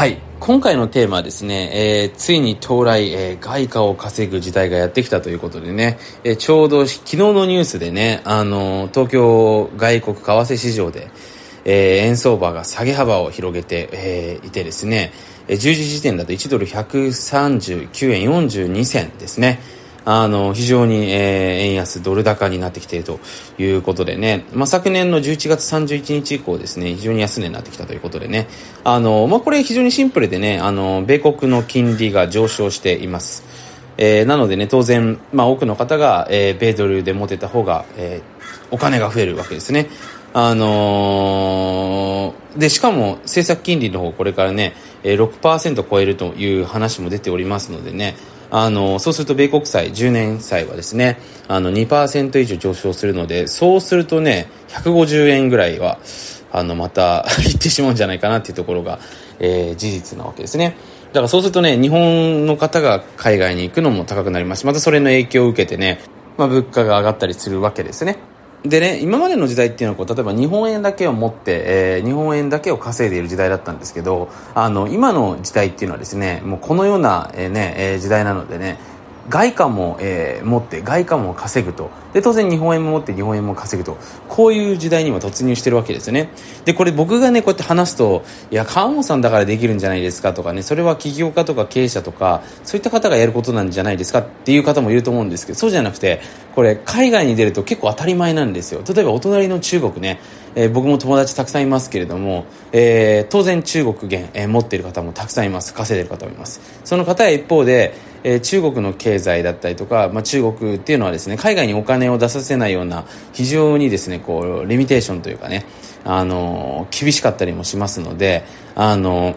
はい。今回のテーマはですね、えー、ついに到来、えー、外貨を稼ぐ時代がやってきたということでね、えー、ちょうど昨日のニュースでね、あの東京外国為替市場で、え円相場が下げ幅を広げて、えいてですね、10時時点だと1ドル139円42銭ですね。あの、非常に、えー、円安、ドル高になってきているということでね、まあ、昨年の11月31日以降ですね、非常に安値になってきたということでね、あの、まあ、これ非常にシンプルでね、あの、米国の金利が上昇しています。えー、なのでね、当然、まあ、多くの方が、えー、米ドルで持てた方が、えー、お金が増えるわけですね。あのー、で、しかも政策金利の方、これからね、6%超えるという話も出ておりますのでね、あの、そうすると米国債、10年債はですね、あの2%以上上昇するので、そうするとね、150円ぐらいは、あの、また いってしまうんじゃないかなっていうところが、えー、事実なわけですね。だからそうするとね、日本の方が海外に行くのも高くなりますし、またそれの影響を受けてね、まあ、物価が上がったりするわけですね。でね、今までの時代っていうのはこう、例えば日本円だけを持って、えー、日本円だけを稼いでいる時代だったんですけど、あの、今の時代っていうのはですね、もうこのような、えー、ね、えー、時代なのでね、外貨も、えー、持って外貨も稼ぐと。で当然日本円も持って日本円も稼ぐと。こういう時代にも突入してるわけですよね。でこれ僕がねこうやって話すといや川本さんだからできるんじゃないですかとかね。それは起業家とか経営者とかそういった方がやることなんじゃないですかっていう方もいると思うんですけどそうじゃなくてこれ海外に出ると結構当たり前なんですよ。例えばお隣の中国ね、えー、僕も友達たくさんいますけれども、えー、当然中国元、えー、持っている方もたくさんいます。稼いでる方もいます。その方は一方でえー、中国の経済だったりとか、まあ、中国っていうのはですね海外にお金を出させないような非常にですねこうリミテーションというかねあの厳しかったりもしますのであの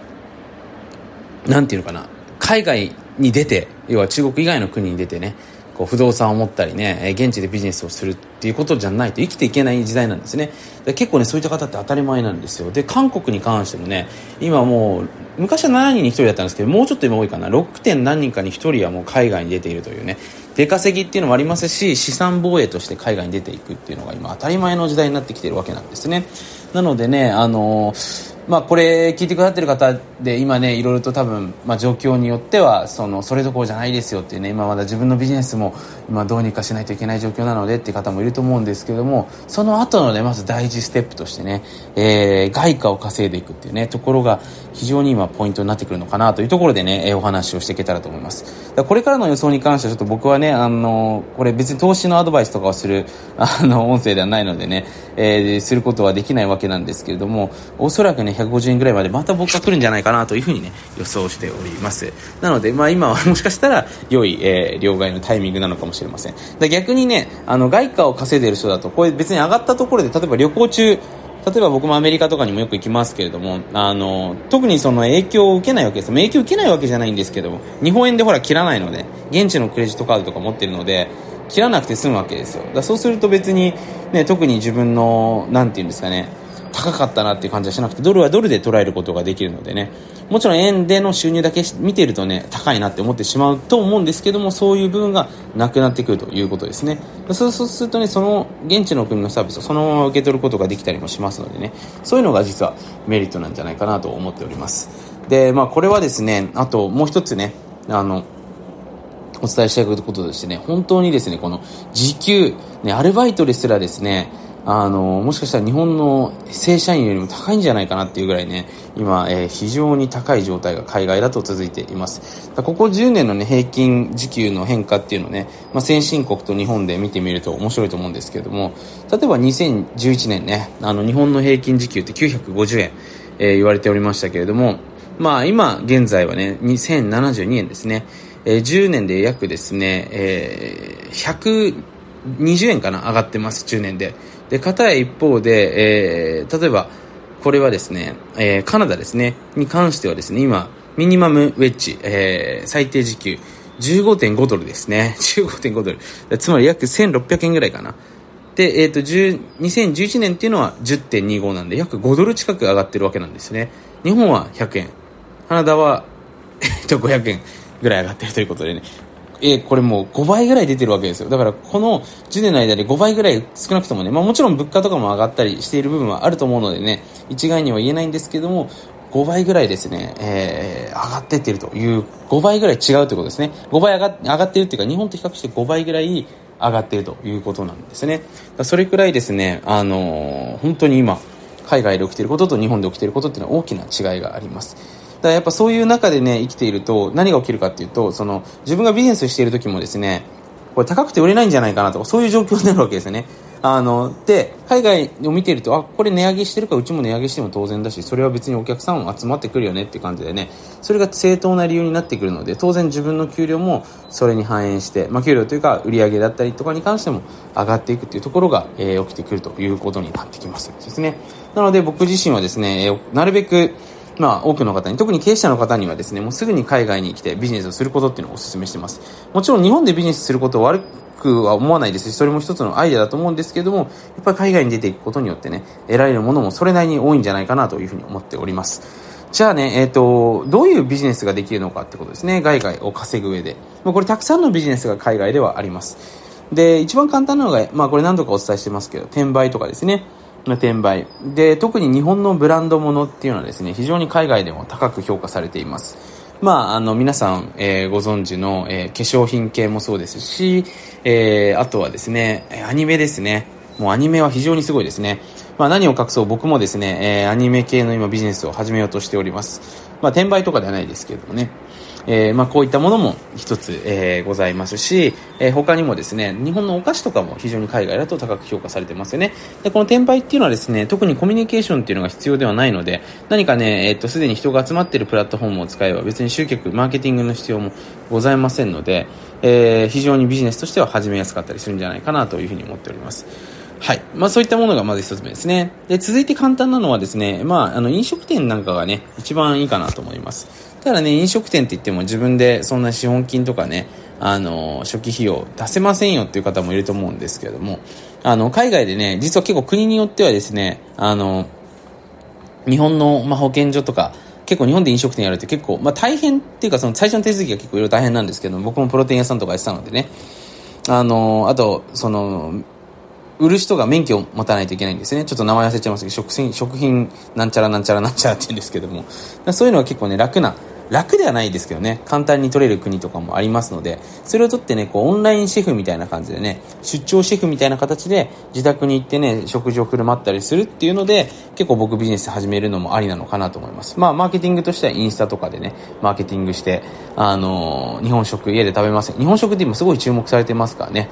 なんていうのかな海外に出て要は中国以外の国に出てねこう不動産を持ったりね現地でビジネスをするっていうことじゃないと生きていけない時代なんですね。で結構ねそういった方って当たり前なんですよ。で韓国に関してもね今もう昔は7人に1人だったんですけどもうちょっと今多いかな。6. 点何人かに1人はもう海外に出ているというね。出稼ぎっていうのもありますし資産防衛として海外に出ていくっていうのが今当たり前の時代になってきてるわけなんですね。なのでねあのーまあ、これ聞いてくださってる方で今ねいろいろと多分、まあ、状況によってはそのそれどころじゃないですよっていうね今まだ自分のビジネスも今どうにかしないといけない状況なのでっていう方もいると思うんですけどもその後のねまず大事ステップとしてね、えー、外貨を稼いでいくっていうねところが非常に今ポイントになってくるのかなというところでね、えー、お話をしていけたらと思います。これからの予想に関してはちょっと僕はねあのこれ別に投資のアドバイスとかをするあの音声ではないのでね、えー、することはできないわけなんですけれどもおそらくね150円ぐらいまでまた僕が来るんじゃないかなというふうにね予想しておりますなのでまあ今は もしかしたら良い、えー、両替のタイミングなのかもしれません逆にねあの外貨を稼いでる人だとこれ別に上がったところで例えば旅行中例えば僕もアメリカとかにもよく行きますけれども、あの、特にその影響を受けないわけです。影響を受けないわけじゃないんですけども、日本円でほら切らないので、現地のクレジットカードとか持ってるので、切らなくて済むわけですよ。だそうすると別に、ね、特に自分の、なんていうんですかね、高かったなっていう感じはしなくて、ドルはドルで捉えることができるのでね、もちろん円での収入だけ見てるとね、高いなって思ってしまうと思うんですけども、そういう部分がなくなってくるということですね。そうするとね、その現地の国のサービスをそのまま受け取ることができたりもしますのでね、そういうのが実はメリットなんじゃないかなと思っております。で、まあこれはですね、あともう一つね、あの、お伝えしたいこととしてね、本当にですね、この時給、ね、アルバイトですらですね、あの、もしかしたら日本の正社員よりも高いんじゃないかなっていうぐらいね、今、えー、非常に高い状態が海外だと続いています。ここ10年のね、平均時給の変化っていうのをね、まあ、先進国と日本で見てみると面白いと思うんですけれども、例えば2011年ね、あの、日本の平均時給って950円、えー、言われておりましたけれども、まあ今現在はね、2072円ですね。えー、10年で約ですね、えー、120円かな上がってます、10年で。で、片や一方で、えー、例えば、これはですね、えー、カナダですね、に関してはですね、今、ミニマムウェッジ、えー、最低時給、15.5ドルですね。15.5ドル。つまり約1600円ぐらいかな。で、えっ、ー、と、2011年っていうのは10.25なんで、約5ドル近く上がってるわけなんですね。日本は100円。カナダは、えっと、500円。ぐらい上がってるということでね、え、これもう5倍ぐらい出てるわけですよ。だからこの10年の間で5倍ぐらい少なくともね、まあもちろん物価とかも上がったりしている部分はあると思うのでね、一概には言えないんですけども、5倍ぐらいですね、えー、上がってってるという、5倍ぐらい違うということですね。5倍上が上がっているというか、日本と比較して5倍ぐらい上がってるということなんですね。それくらいですね、あのー、本当に今、海外で起きていることと日本で起きていることっていうのは大きな違いがあります。だやっぱそういう中でね、生きていると何が起きるかっていうと、その自分がビジネスしている時もですね、これ高くて売れないんじゃないかなとか、そういう状況になるわけですよね。あの、で、海外を見ていると、あ、これ値上げしてるからうちも値上げしても当然だし、それは別にお客さんも集まってくるよねって感じでね、それが正当な理由になってくるので、当然自分の給料もそれに反映して、まあ、給料というか売り上げだったりとかに関しても上がっていくっていうところが、えー、起きてくるということになってきますですね。なので僕自身はですね、えー、なるべく、まあ、多くの方に、特に経営者の方にはですね、もうすぐに海外に来てビジネスをすることっていうのをお勧めしてます。もちろん日本でビジネスすることを悪くは思わないですし、それも一つのアイデアだと思うんですけども、やっぱり海外に出ていくことによってね、得られるものもそれなりに多いんじゃないかなというふうに思っております。じゃあね、えっ、ー、と、どういうビジネスができるのかってことですね。海外を稼ぐ上で。まあ、これたくさんのビジネスが海外ではあります。で、一番簡単なのが、まあこれ何度かお伝えしてますけど、転売とかですね。の転売。で、特に日本のブランドものっていうのはですね、非常に海外でも高く評価されています。まあ、あの、皆さん、えー、ご存知の、えー、化粧品系もそうですし、えー、あとはですね、アニメですね。もうアニメは非常にすごいですね。まあ何を隠そう僕もですね、えー、アニメ系の今ビジネスを始めようとしております。まあ転売とかではないですけれどもね。えー、まあ、こういったものも一つ、えー、ございますし、えー、他にもですね、日本のお菓子とかも非常に海外だと高く評価されてますよね。で、この転売っていうのはですね、特にコミュニケーションっていうのが必要ではないので、何かね、えっと、すでに人が集まっているプラットフォームを使えば別に集客、マーケティングの必要もございませんので、えー、非常にビジネスとしては始めやすかったりするんじゃないかなというふうに思っております。はい。まあそういったものがまず一つ目ですね。で、続いて簡単なのはですね、まあ、あの、飲食店なんかがね、一番いいかなと思います。ただね、飲食店って言っても自分でそんな資本金とかね、あの、初期費用出せませんよっていう方もいると思うんですけれども、あの、海外でね、実は結構国によってはですね、あの、日本の、まあ、保健所とか、結構日本で飲食店やるって結構、まあ、大変っていうかその最初の手続きが結構いろいろ大変なんですけど僕もプロテイン屋さんとかやってたのでね、あの、あと、その、売る人が免許を持たないといけないんですね。ちょっと名前忘れちゃいますけど、食品、食品なんちゃらなんちゃらなんちゃらって言うんですけども、そういうのは結構ね、楽な楽ではないですけどね、簡単に取れる国とかもありますので、それを取ってね、こう、オンラインシェフみたいな感じでね、出張シェフみたいな形で自宅に行ってね、食事を振る舞ったりするっていうので、結構僕ビジネス始めるのもありなのかなと思います。まあ、マーケティングとしてはインスタとかでね、マーケティングして、あのー、日本食家で食べます。日本食って今すごい注目されてますからね。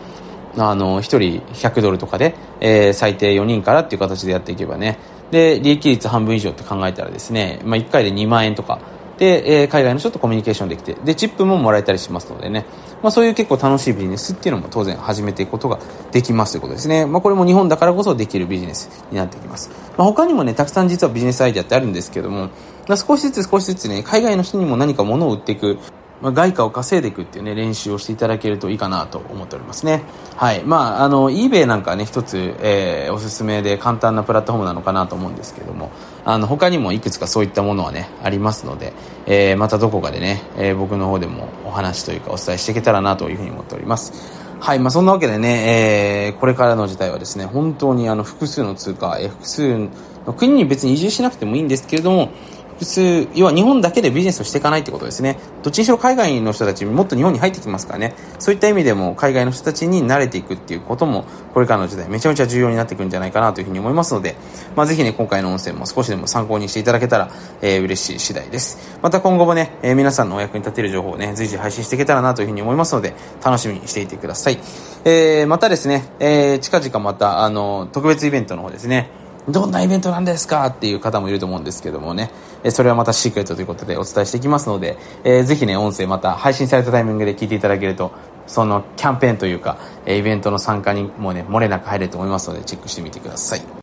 あの、1人100ドルとかで、えー、最低4人からっていう形でやっていけばね、で、利益率半分以上って考えたらですね、まあ、1回で2万円とか、で、えー、海外の人とコミュニケーションできて、で、チップももらえたりしますのでね、まあそういう結構楽しいビジネスっていうのも当然始めていくことができますということですね。まあこれも日本だからこそできるビジネスになってきます。まあ他にもね、たくさん実はビジネスアイデアってあるんですけども、ま、少しずつ少しずつね、海外の人にも何か物を売っていく、まあ、外貨を稼いでいくっていうね、練習をしていただけるといいかなと思っておりますね。はい。まあ、あの、eBay なんかね、一つ、えー、おすすめで簡単なプラットフォームなのかなと思うんですけども、あの、他にもいくつかそういったものはね、ありますので、えー、またどこかでね、えー、僕の方でもお話というかお伝えしていけたらなというふうに思っております。はい。まあ、そんなわけでね、えー、これからの時代はですね、本当にあの、複数の通貨、えー、複数の国に別に移住しなくてもいいんですけれども、普通、要は日本だけでビジネスをしていかないってことですね。どっちにしろ海外の人たちもっと日本に入ってきますからね。そういった意味でも海外の人たちに慣れていくっていうことも、これからの時代めちゃめちゃ重要になってくるんじゃないかなというふうに思いますので、まあぜひね、今回の音声も少しでも参考にしていただけたら、えー、嬉しい次第です。また今後もね、えー、皆さんのお役に立てる情報をね、随時配信していけたらなというふうに思いますので、楽しみにしていてください。えー、またですね、えー、近々また、あの、特別イベントの方ですね、どんなイベントなんですかっていう方もいると思うんですけどもね、えそれはまたシークレットということでお伝えしていきますので、えー、ぜひね、音声また配信されたタイミングで聞いていただけると、そのキャンペーンというか、えイベントの参加にもね、漏れなく入れると思いますので、チェックしてみてください。